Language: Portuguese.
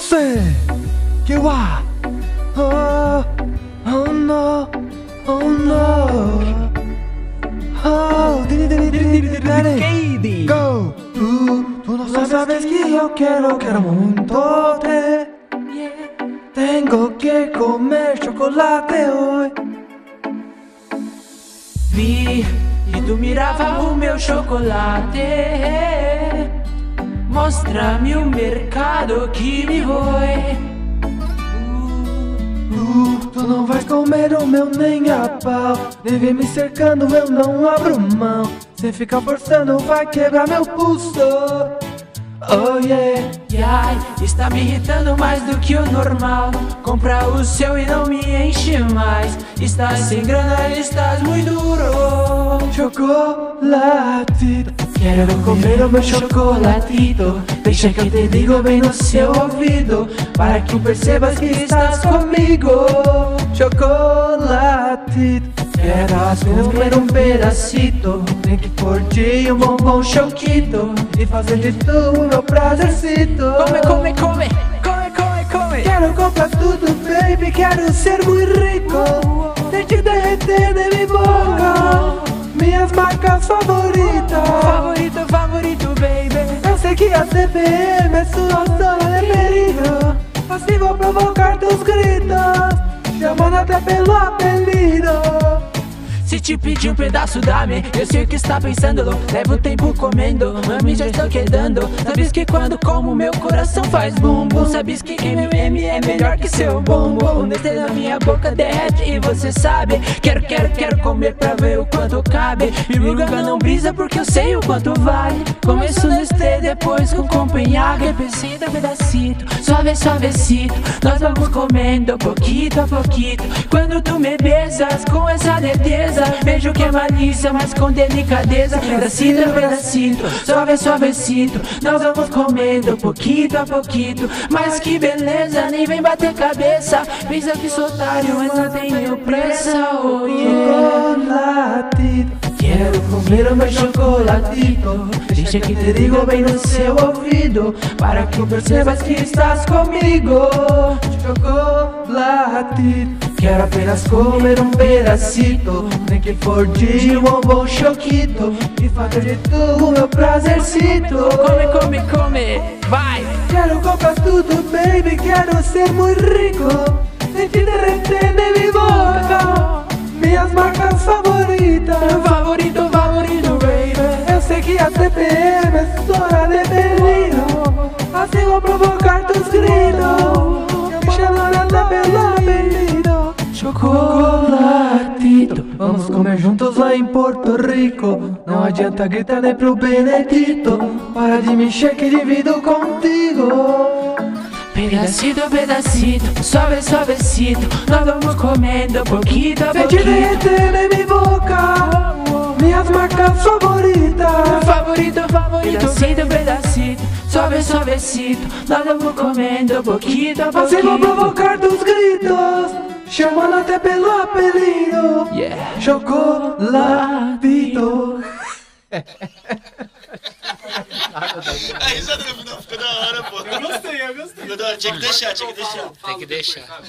say que wa oh oh no oh no oh diri diri diri diri diri Katie. go tú tú no sabes que yo quiero quiero mucho te tengo que comer chocolate hoy Vi que tu mirava o meu chocolate. Mostra-me o mercado que me foi. Uh, tu não vais comer o meu nem a pau Nem vem me cercando, eu não abro mão Se ficar forçando vai quebrar meu pulso Oh yeah E ai, está me irritando mais do que o normal. Compra o seu e não me enche mais. Estás sem grana, estás muito duro. Chocolate Quero comer o meu chocolatito. Deixa que eu te digo bem no seu ouvido Para que percebas que estás comigo Chocolate Quero apenas comer um pedacito Nem que de um bombom choquito E fazer de tu o meu prazercito Come, come, come, come, come, come. Quero comprar tudo, baby, quero ser muito rico. Deixe derreter de minha boca Minhas marcas favoritas sei que a CPM é sua zona de perigo Assim vou provocar teus gritos Chamando até pelo apelido te pedir um pedaço, dá-me Eu sei o que está pensando, levo tempo comendo. Mami, já estou quedando. Sabes que quando como, meu coração faz bumbum. Sabes que MM é melhor que seu bumbum. Nestlé na minha boca derrete e você sabe. Quero, quero, quero comer pra ver o quanto cabe. Me ruga não brisa porque eu sei o quanto vale. Começo Nestlé, depois com Copenhague. Pedacito pedacito, suave, suavecito Nós vamos comendo pouquito a pouquito. Quando tu me besas com essa certeza Vejo que é malícia, mas com delicadeza. Pedacito a pedacito, suave, suavecito Nós vamos comendo pouquito a pouquito. Mas que beleza, nem vem bater cabeça. Pensa que sou otário, mas não tenho pressa Oh yeah. Quero comer o meu chocolatito Deixa que te digo bem no seu ouvido. Para que percebas que estás comigo. Chocolatito Quero apenas comer um pedacito Nem que for de um bombom choquito E fazer de tu o meu prazercito Come, come, come, vai. Quero comprar tudo, baby, quero ser muito rico Nem te derreter nem minha boca Minhas marcas favoritas Favorito, favorito, baby. Eu sei que a CPM é sua de perigo Assim vou provocar teus gritos Chocolatito Vamos comer juntos lá em Porto Rico. Não adianta gritar nem pro Benedito. Para de me encher que divido contigo. Pedacito, pedacito, suave, suavecito Nós vamos comendo pouquito a Vem te derreter em minha boca Minhas marcas favoritas. Favorito, favorito, pedacito, pedacito Suave, suavecito Nós vamos comendo pouquito a Assim vou pouquito provocar teus gritos Chamando até pelo apelido Yeah Chocolatito A risada no final ficou da hora, pô. Eu gostei, eu gostei. Ficou da hora. Tinha que deixar, tinha que deixar. Tem que deixar.